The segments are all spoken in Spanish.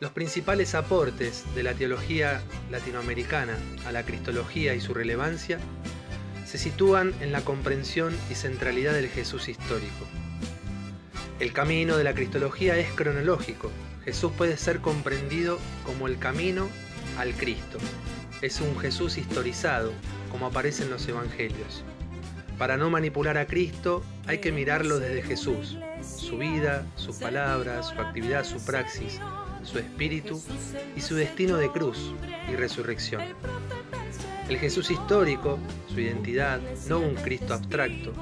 Los principales aportes de la teología latinoamericana a la cristología y su relevancia se sitúan en la comprensión y centralidad del Jesús histórico. El camino de la cristología es cronológico. Jesús puede ser comprendido como el camino al Cristo. Es un Jesús historizado, como aparece en los Evangelios. Para no manipular a Cristo hay que mirarlo desde Jesús, su vida, sus palabras, su actividad, su praxis, su espíritu y su destino de cruz y resurrección. El Jesús histórico, su identidad, no un Cristo abstracto,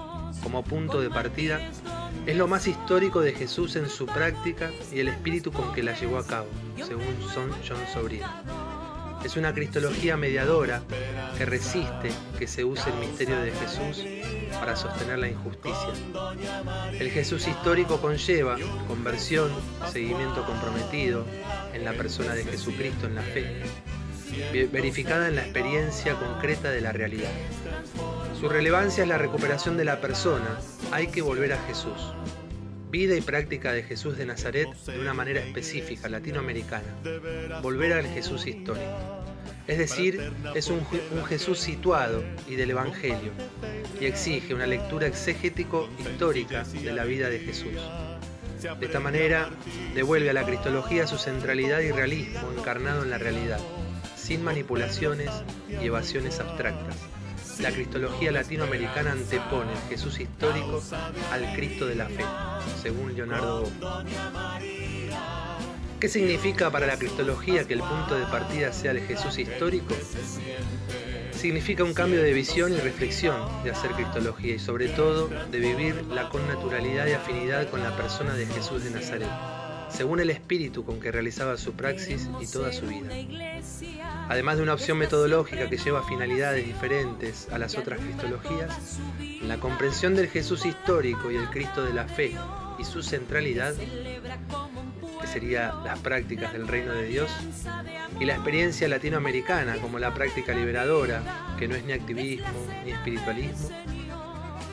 como punto de partida, es lo más histórico de Jesús en su práctica y el espíritu con que la llevó a cabo, según Son John Sobrino. Es una cristología mediadora que resiste que se use el misterio de Jesús para sostener la injusticia. El Jesús histórico conlleva conversión, seguimiento comprometido en la persona de Jesucristo en la fe, verificada en la experiencia concreta de la realidad. Su relevancia es la recuperación de la persona, hay que volver a Jesús. Vida y práctica de Jesús de Nazaret de una manera específica, latinoamericana. Volver al Jesús histórico. Es decir, es un, Jesús situado y del Evangelio, y exige una lectura exegético histórica de la vida de Jesús. De esta manera, devuelve a la cristología su centralidad y realismo encarnado en la realidad, sin manipulaciones y evasiones abstractas la cristología latinoamericana antepone el Jesús histórico al Cristo de la fe, según Leonardo ¿Qué significa para la cristología que el punto de partida sea el Jesús histórico? Significa un cambio de visión y reflexión de hacer cristología y sobre todo de vivir la connaturalidad y afinidad con la persona de Jesús de Nazaret según el espíritu con que realizaba su praxis y toda su vida. Además de una opción metodológica que lleva finalidades diferentes a las otras cristologías, la comprensión del Jesús histórico y el Cristo de la fe y su centralidad, que sería las prácticas del reino de Dios, y la experiencia latinoamericana como la práctica liberadora, que no es ni activismo ni espiritualismo,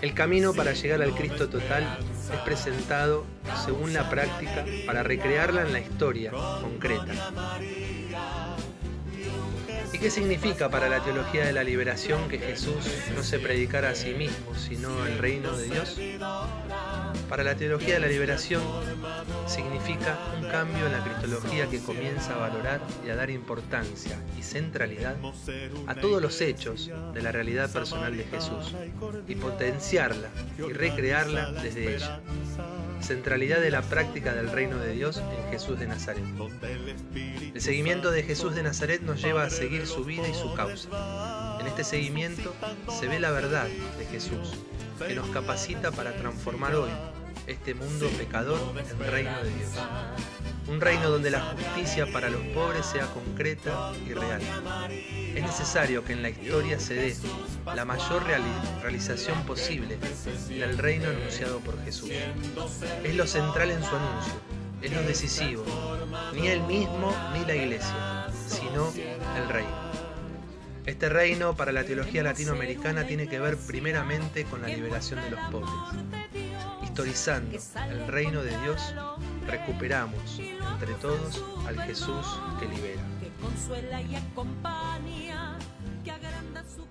el camino para llegar al Cristo total es presentado según la práctica para recrearla en la historia concreta. ¿Y qué significa para la teología de la liberación que Jesús no se predicara a sí mismo, sino el reino de Dios? Para la teología de la liberación significa un cambio en la cristología que comienza a valorar y a dar importancia y centralidad a todos los hechos de la realidad personal de Jesús y potenciarla y recrearla desde ella. Centralidad de la práctica del reino de Dios en Jesús de Nazaret. El seguimiento de Jesús de Nazaret nos lleva a seguir su vida y su causa. En este seguimiento se ve la verdad de Jesús, que nos capacita para transformar hoy este mundo pecador en reino de Dios. Un reino donde la justicia para los pobres sea concreta y real. Es necesario que en la historia se dé la mayor realización posible del reino anunciado por Jesús. Es lo central en su anuncio, es lo decisivo, ni él mismo ni la iglesia, sino el reino. Este reino para la teología latinoamericana tiene que ver primeramente con la liberación de los pobres. Historizando el reino de Dios, recuperamos entre todos al Jesús que libera. Consuela y acompaña, que agranda su